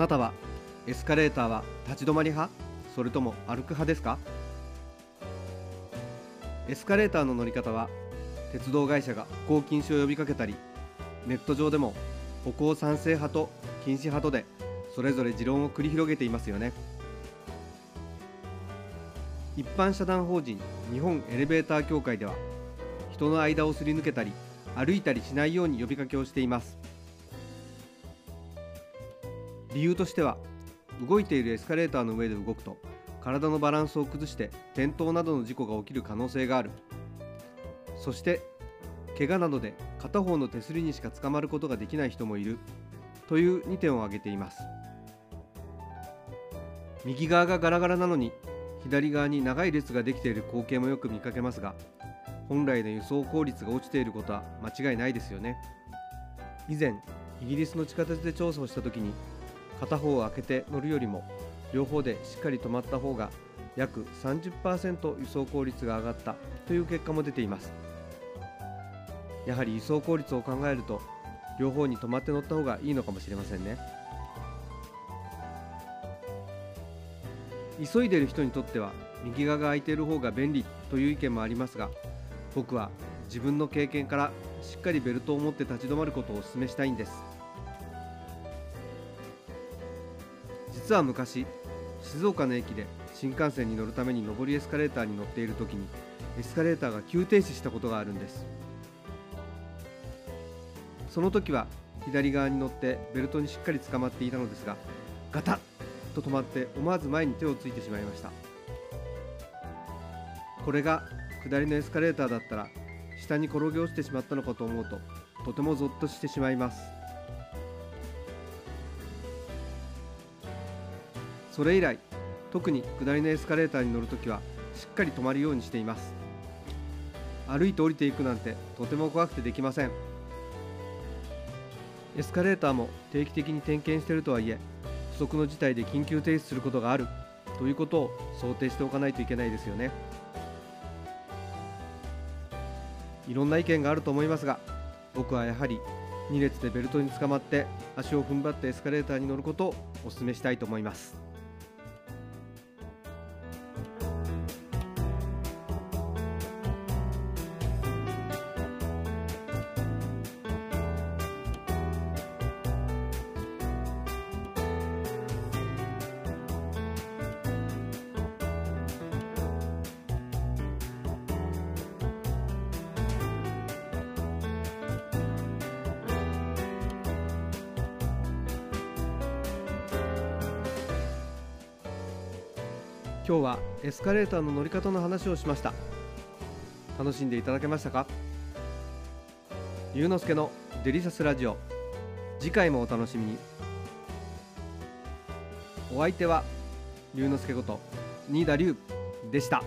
なたはエスカレーターは立ち止まり派？それとも歩く派ですか？エスカレーターの乗り方は鉄道会社が歩行禁止を呼びかけたりネット上でも歩行賛成派と禁止派とでそれぞれ持論を繰り広げていますよね。一般社団法人日本エレベーター協会では人の間をすり抜けたり歩いたりしないように呼びかけをしています。理由としては動いているエスカレーターの上で動くと体のバランスを崩して転倒などの事故が起きる可能性がある。そして怪我などで片方の手すりにしか捕まることができない人もいる。という2点を挙げています。右側がガラガラなのに左側に長い列ができている光景もよく見かけますが本来の輸送効率が落ちていることは間違いないですよね。以前イギリスの地下鉄で調査をした時に片方を開けて乗るよりも両方でしっかり止まった方が約30%輸送効率が上がったという結果も出ています。やはり輸送効率を考えると両方に止まって乗った方がいいのかもしれませんね。急いでる人にとっては右側が空いている方が便利という意見もありますが僕は自分の経験からしっかりベルトを持って立ち止まることをお勧めしたいんです。実は昔静岡の駅で新幹線に乗るために上りエスカレーターに乗っている時にエスカレーターが急停止したことがあるんです。その時は左側に乗ってベルトにしっかり捕まっていたのですがガタッと止まって思わず前に手をついてしまいました。これが下りのエスカレーターだったら下に転げ落ちてしまったのかと思うととてもゾッとしてしまいます。それ以来特に下りのエスカレーターに乗るときはしっかり止まるようにしています。歩いて降りていくなんてとても怖くてできません。エスカレーターも定期的に点検しているとはいえ不測の事態で緊急停止することがあるということを想定しておかないといけないですよね。いろんな意見があると思いますが僕はやはり2列でベルトにつかまって足を踏ん張ってエスカレーターに乗ることをお勧めしたいと思います。今日はエスカレーターの乗り方の話をしました。楽しんでいただけましたか？龍之介のデリシャスラジオ。次回もお楽しみに。お相手は龍之介こと新田龍でした。